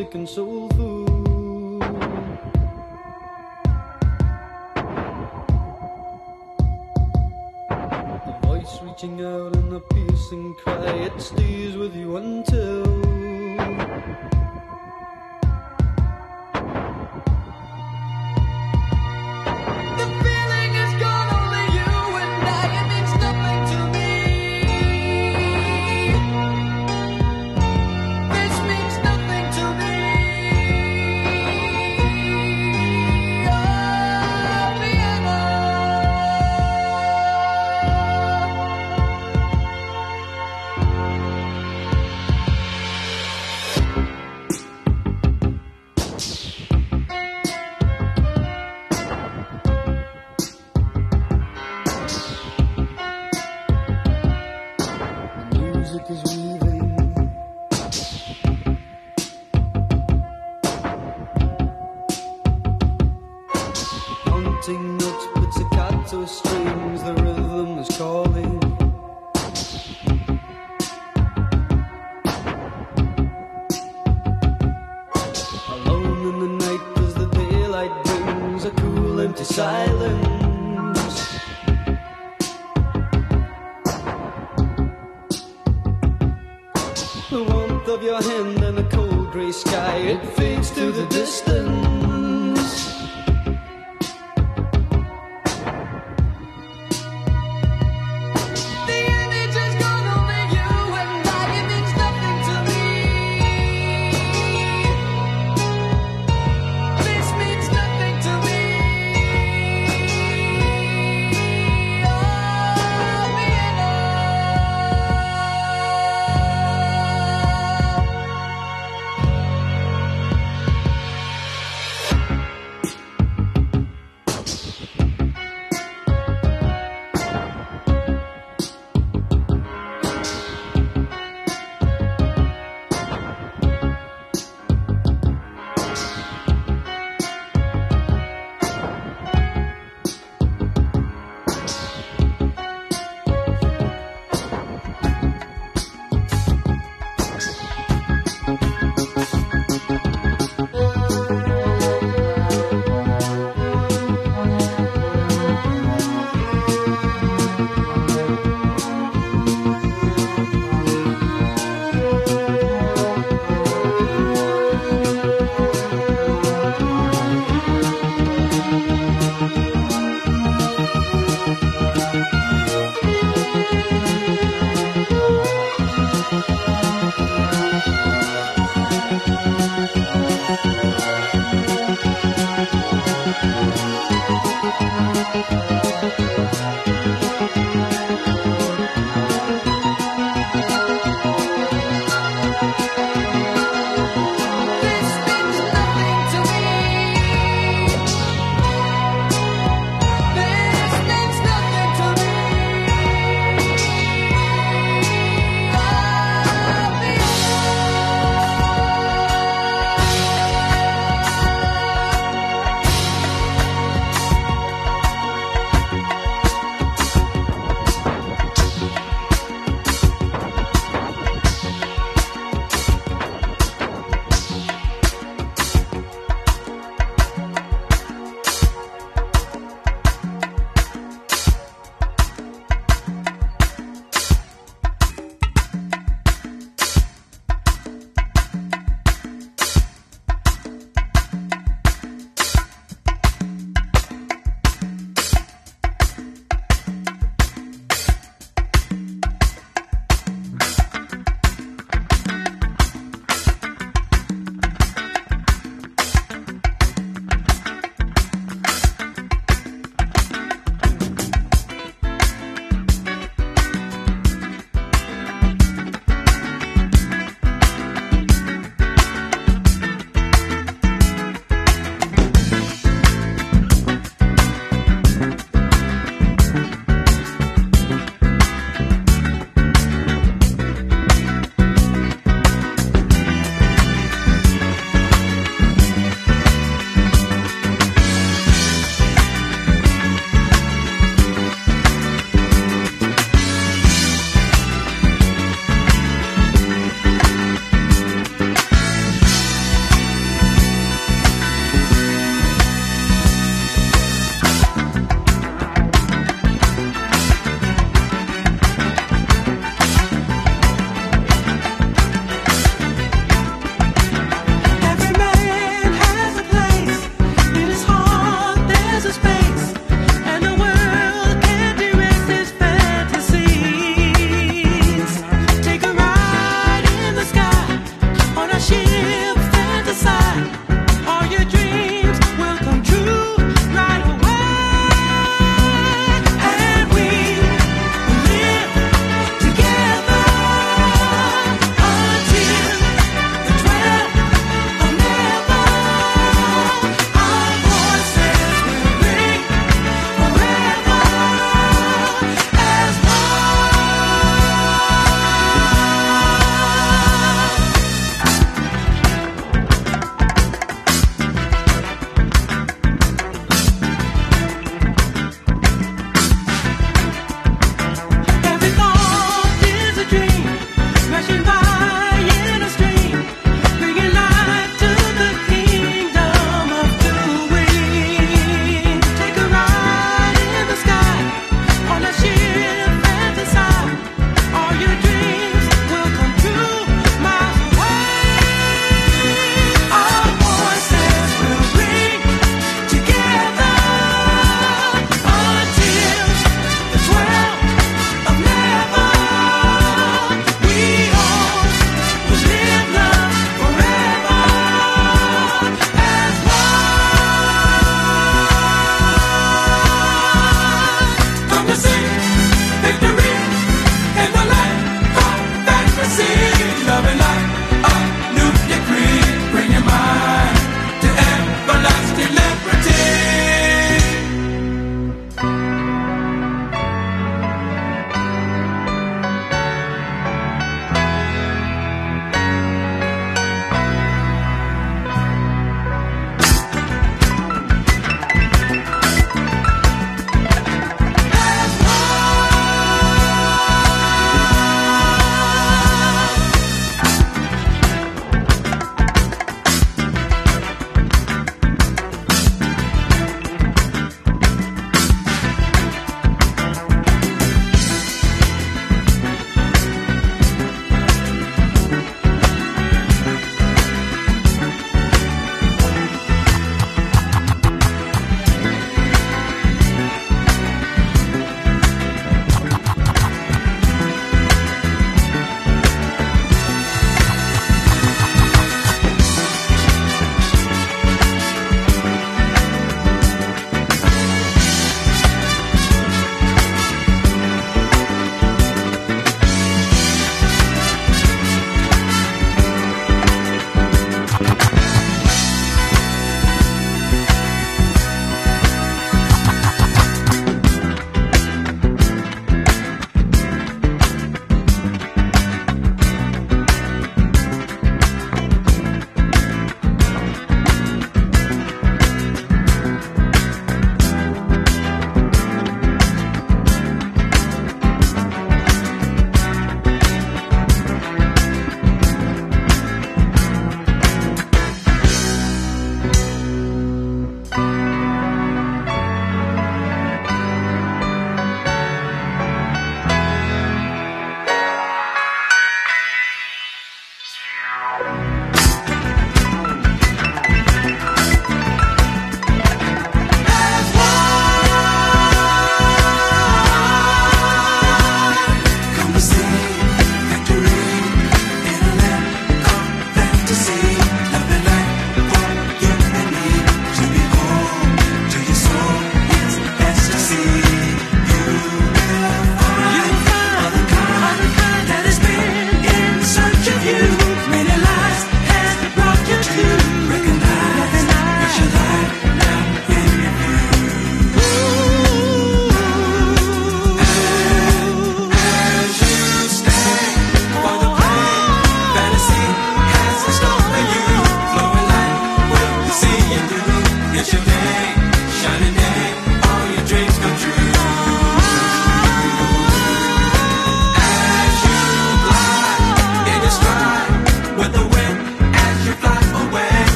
And. The voice reaching out in a piercing cry, it stays with you until.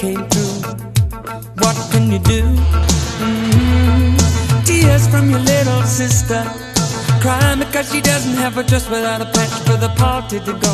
Came. What can you do? Mm-hmm. Tears from your little sister. Crying because she doesn't have a dress without a patch for the party to go.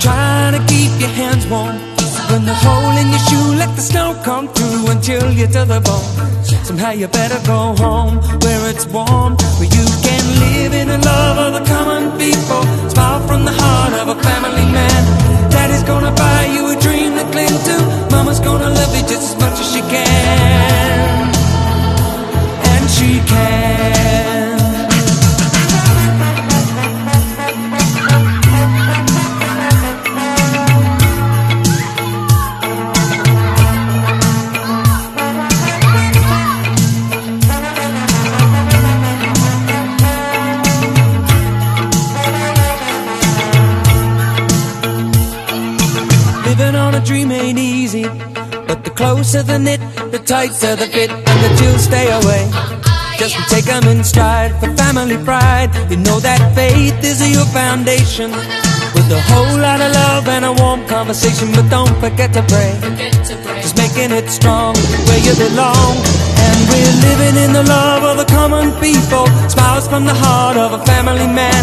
Trying to keep your hands warm. When the hole in your shoe, let the snow come through until you're to the bone. Somehow you better go home where it's warm, where you can live in the love of the common people. Smile from the heart of a family man. Daddy's gonna buy you a dream to cling to. Mama's gonna love you just as much The knit, the tighter the fit, and the chills stay away. Just oh, take them in stride for family pride. You know that faith is your foundation. Oh, With a whole lot of love and a warm conversation, but don't forget to pray. Just making it strong where you belong. And we're living in the love of the common people. Smiles from the heart of a family man.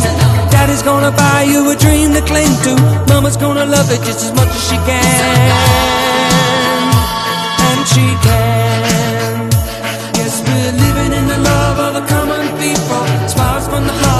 Daddy's gonna buy you a dream to cling to. Mama's gonna love it just as much as she can. She can. Yes, we're living in the love of the common people. Smiles from the heart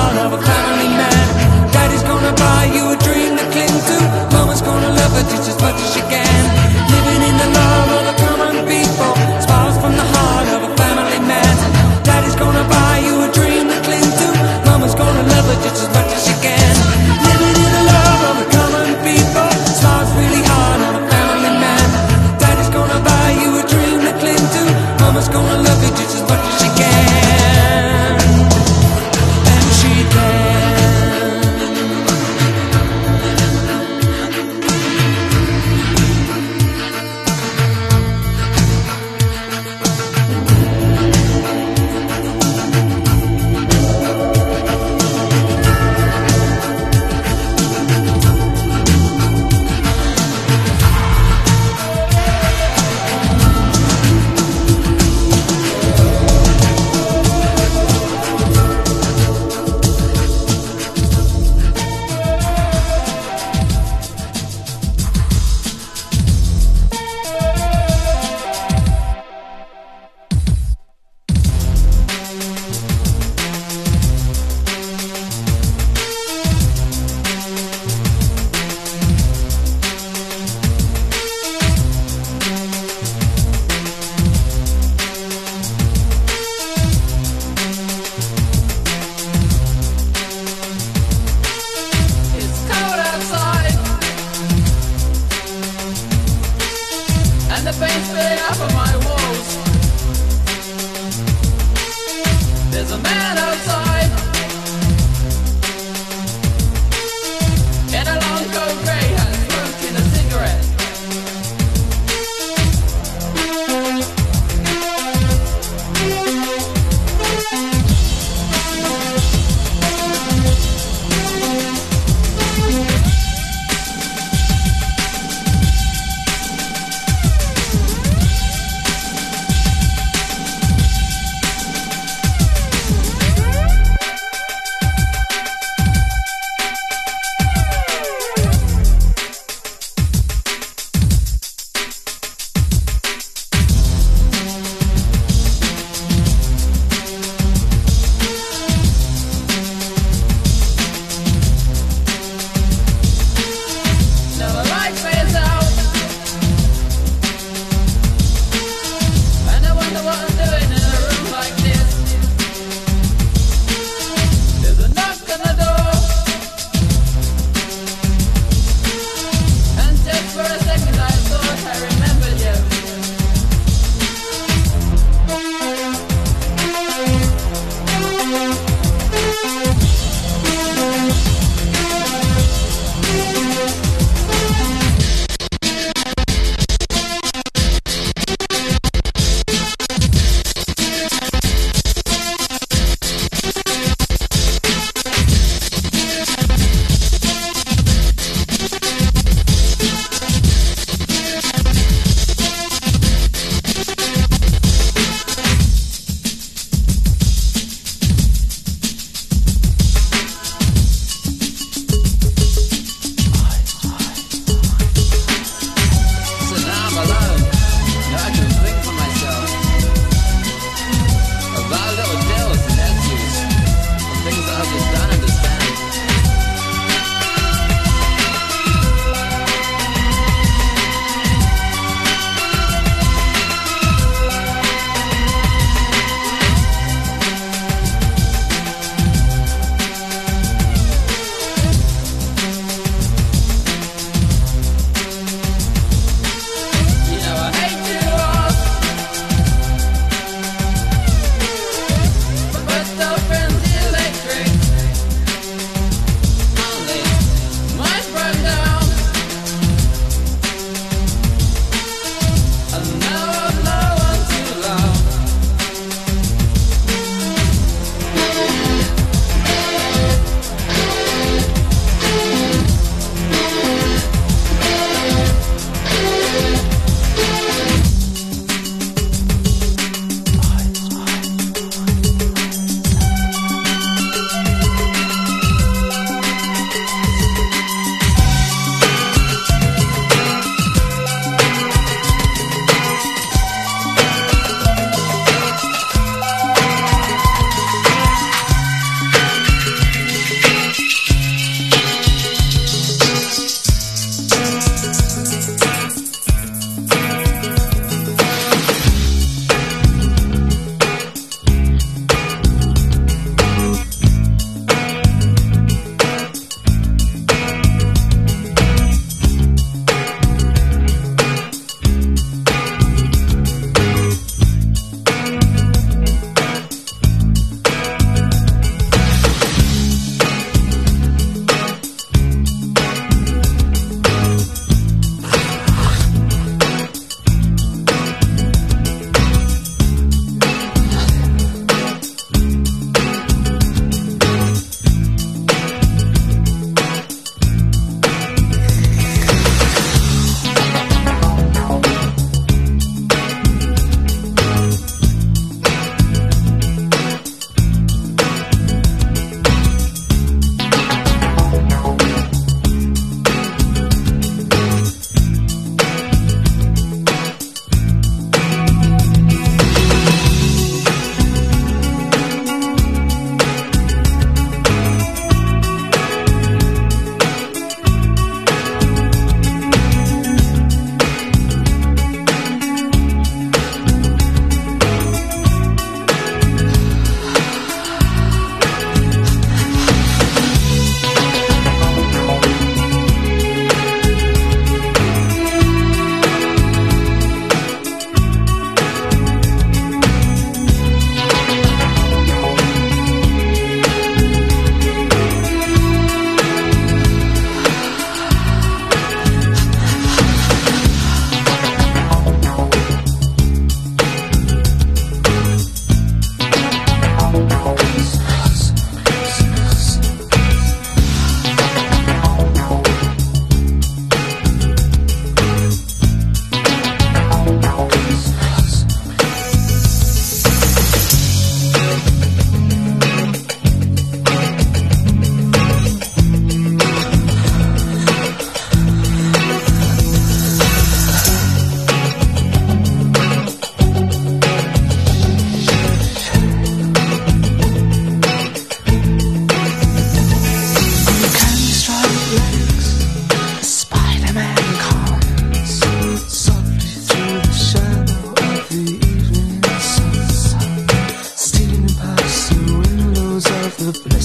surpresa.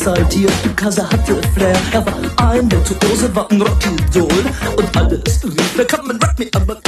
Exaltiert, because er hatte Flair. Er war ein Virtuose, war ein Rockidol und alles rief, da kann man Rock me Amadeus,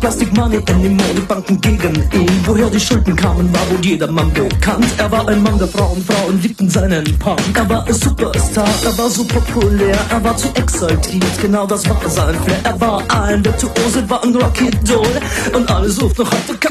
Plastic Money anymore, die Banken gegen ihn. Woher die Schulden kamen, war wohl jedermann bekannt. Er war ein Mann der Frauen, Frauen liebten seinen Punk. Er war ein Superstar, er war so populär, er war zu exaltiert, genau das war sein Flair. Er war ein Virtuose, war ein Rocky Doll. Und alle suchten noch heute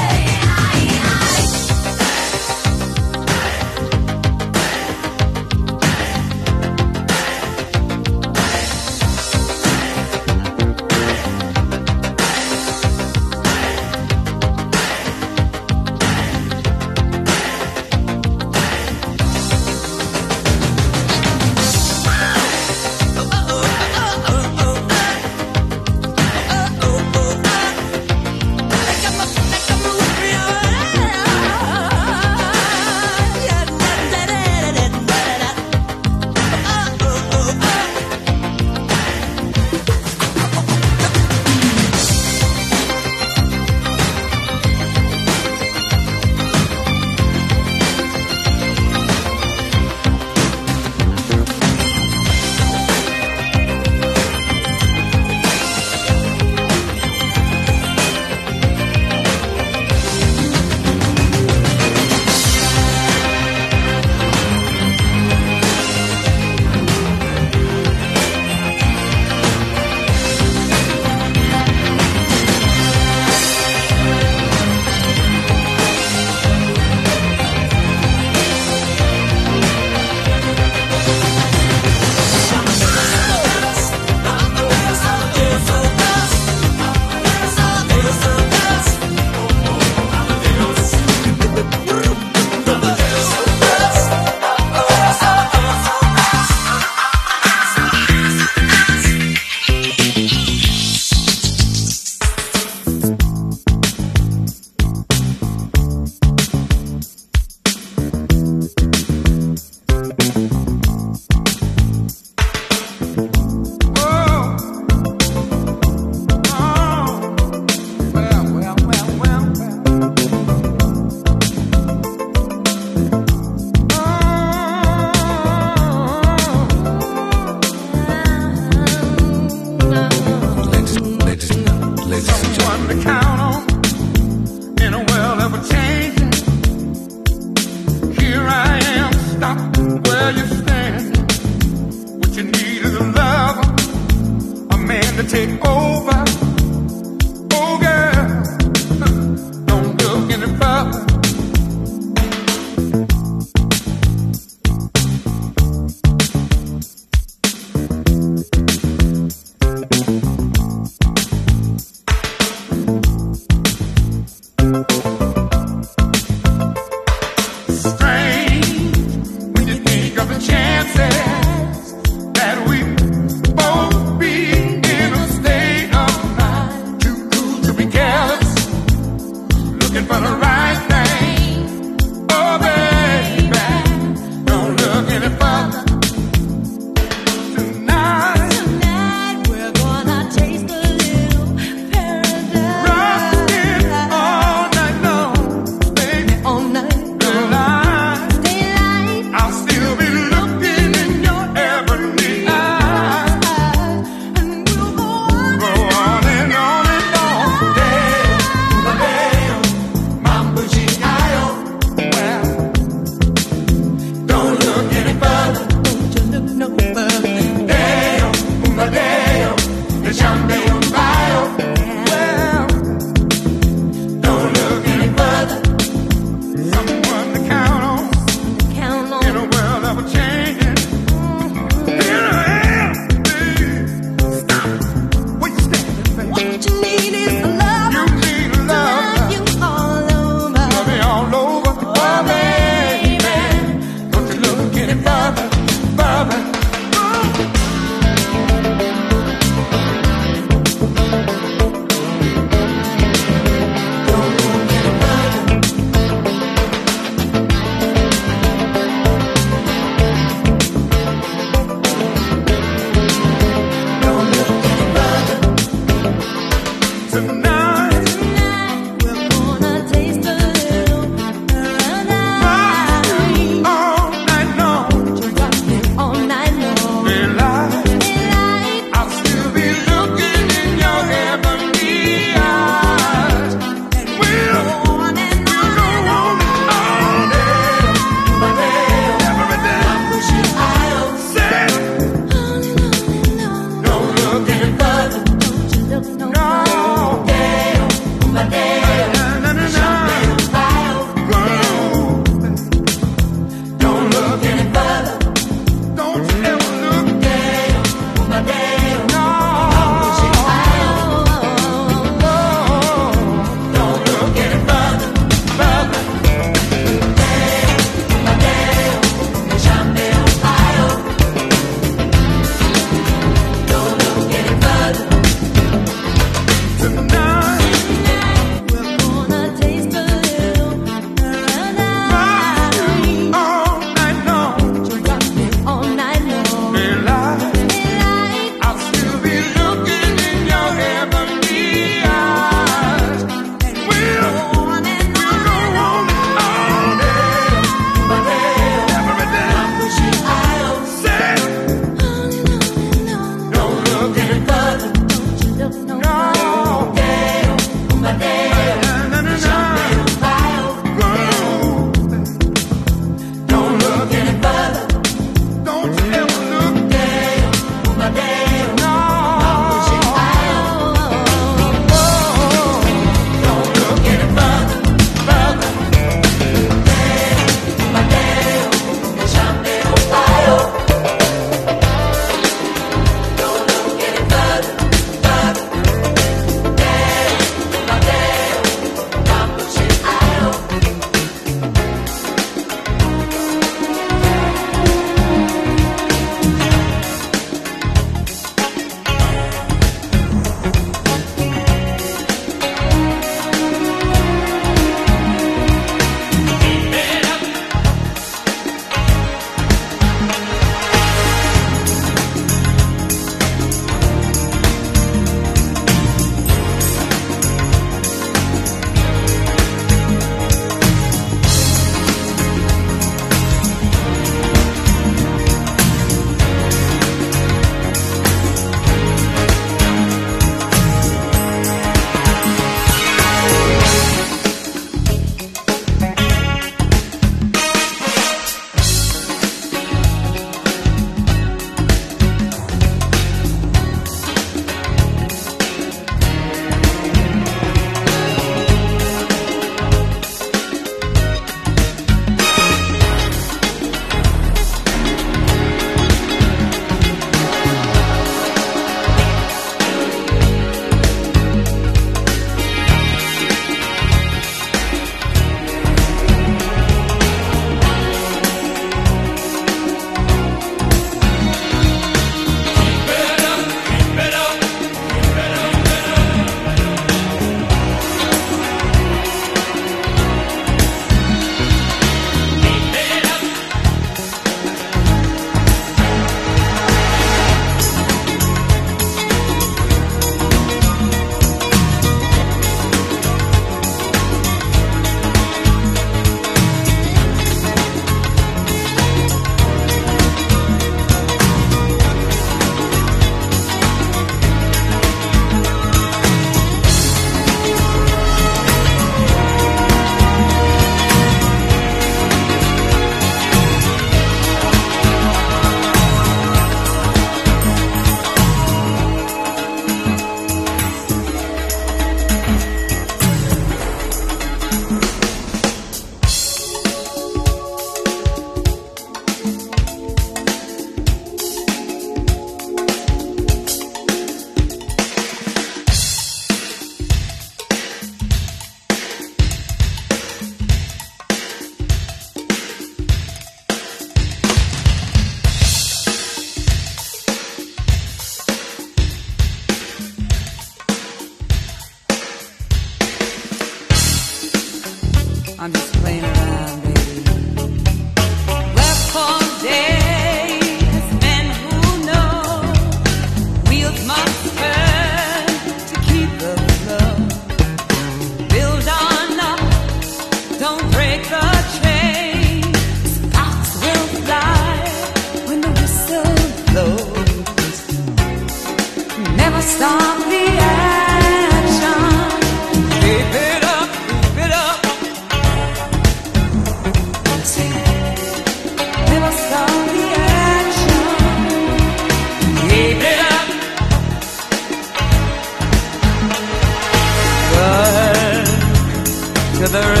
All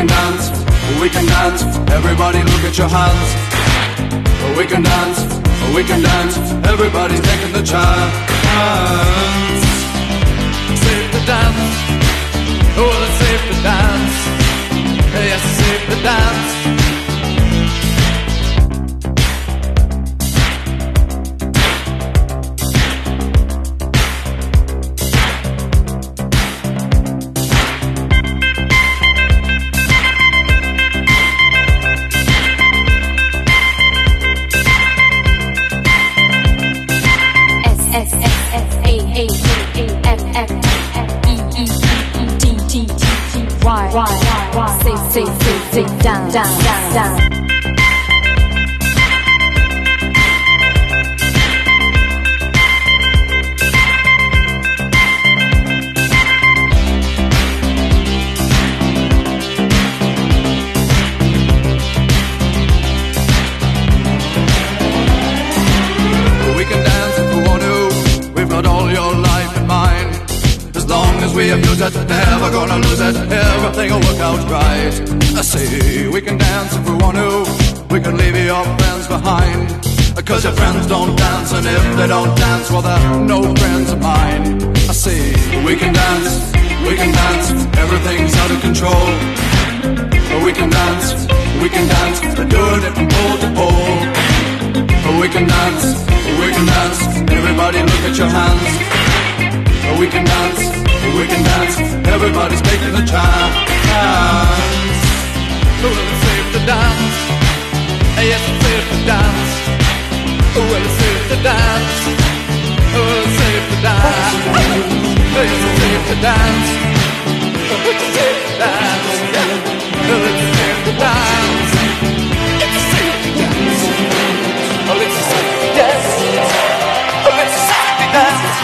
can dance, we can dance. Everybody look at your hands. We can dance, we can dance. Everybody's taking the chance. Save the dance. Oh, let's save the dance. Yes, save the dance. sing sing sit, down, down, down, down. I say we can dance if we want to. We can leave your friends behind. Cause your friends don't dance, and if they don't dance, well, they're no friends of mine. I say we can dance, we can dance, everything's out of control. We can dance, we can dance, doing it from pole to pole. We can dance, we can dance, everybody look at your hands. We can dance, we can dance, everybody's making a chance. Well, it's safe to dance, yes, it's safe to dance. Well, it's safe to dance, well, it's safe to dance, yes, it's safe to dance, it's safe to dance. Well, it's safe to dance, it's safe to dance, well, it's safe to dance, well, it's safe to dance.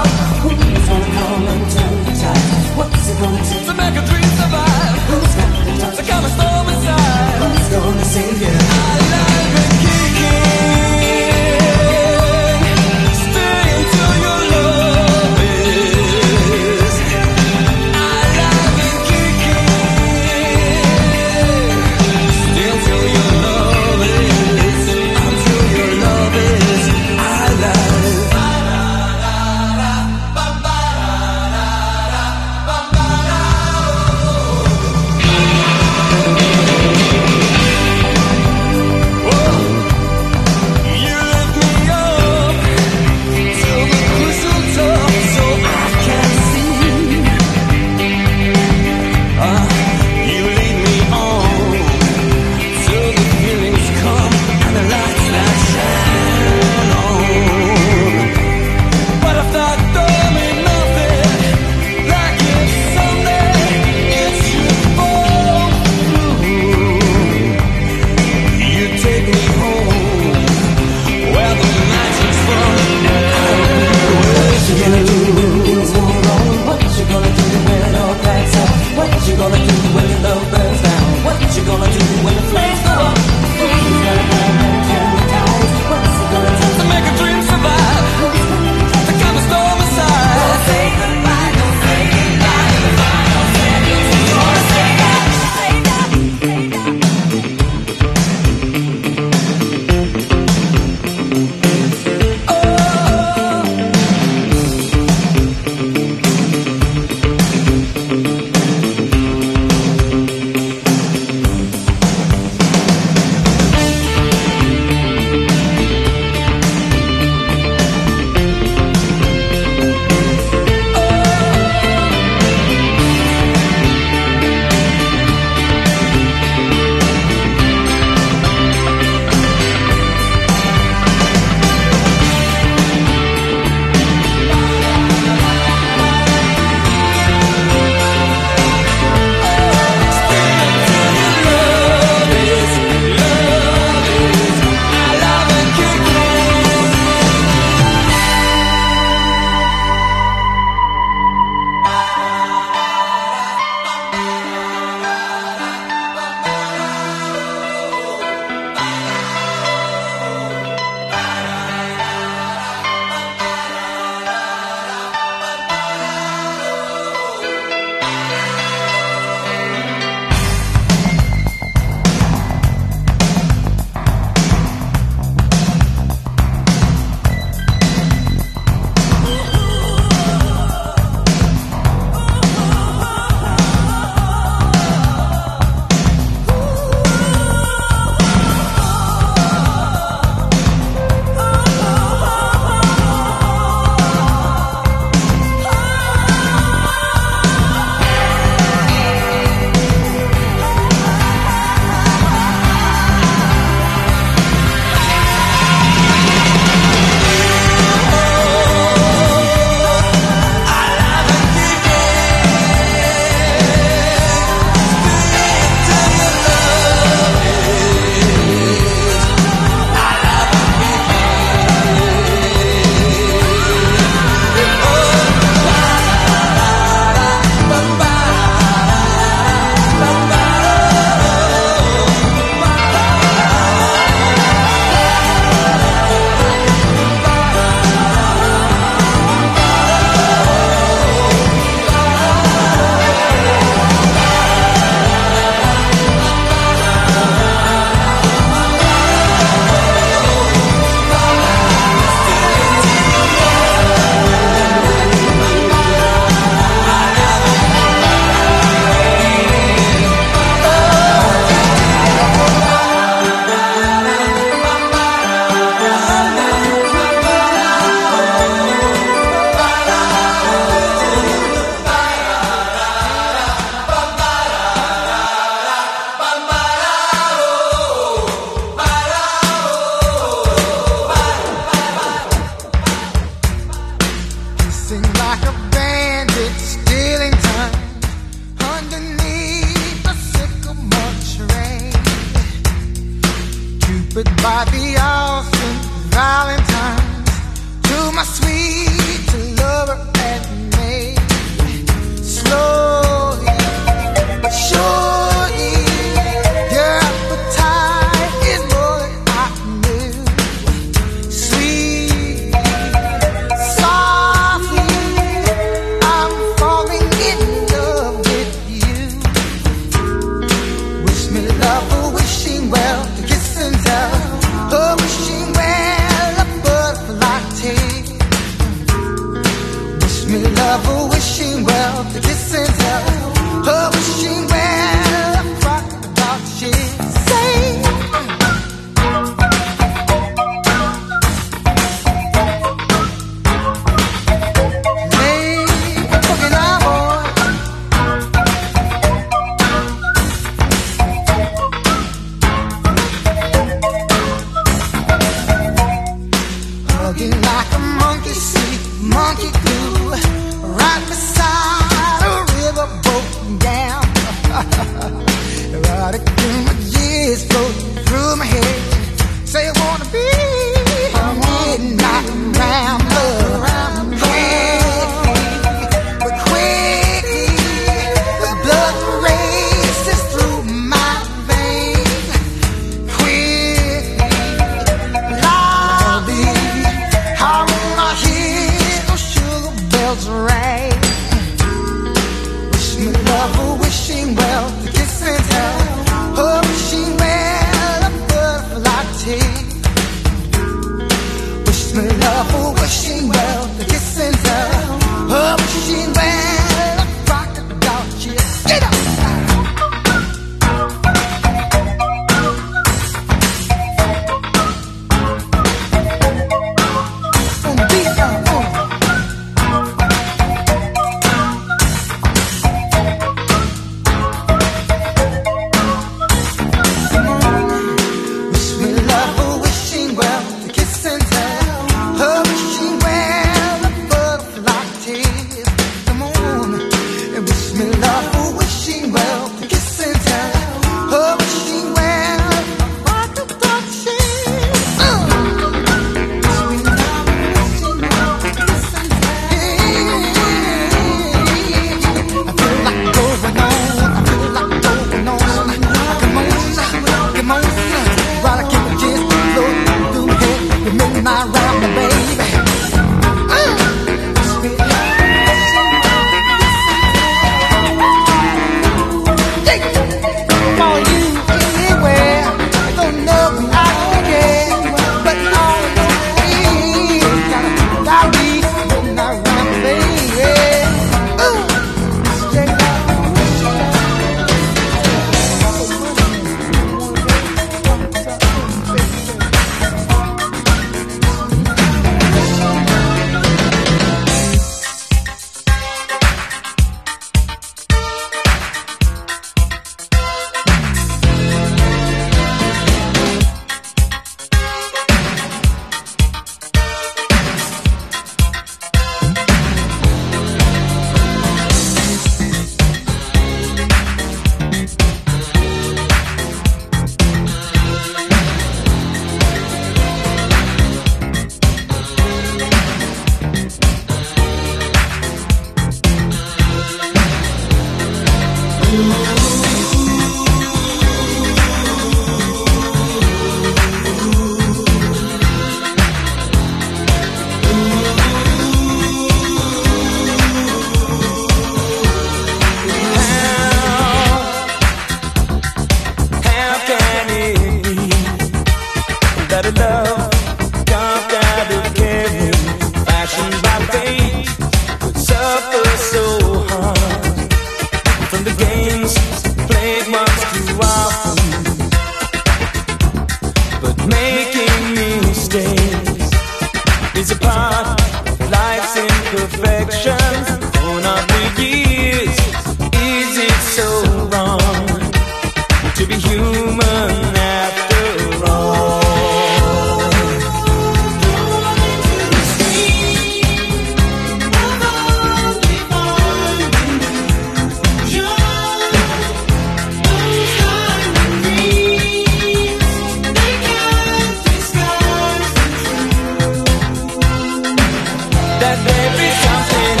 You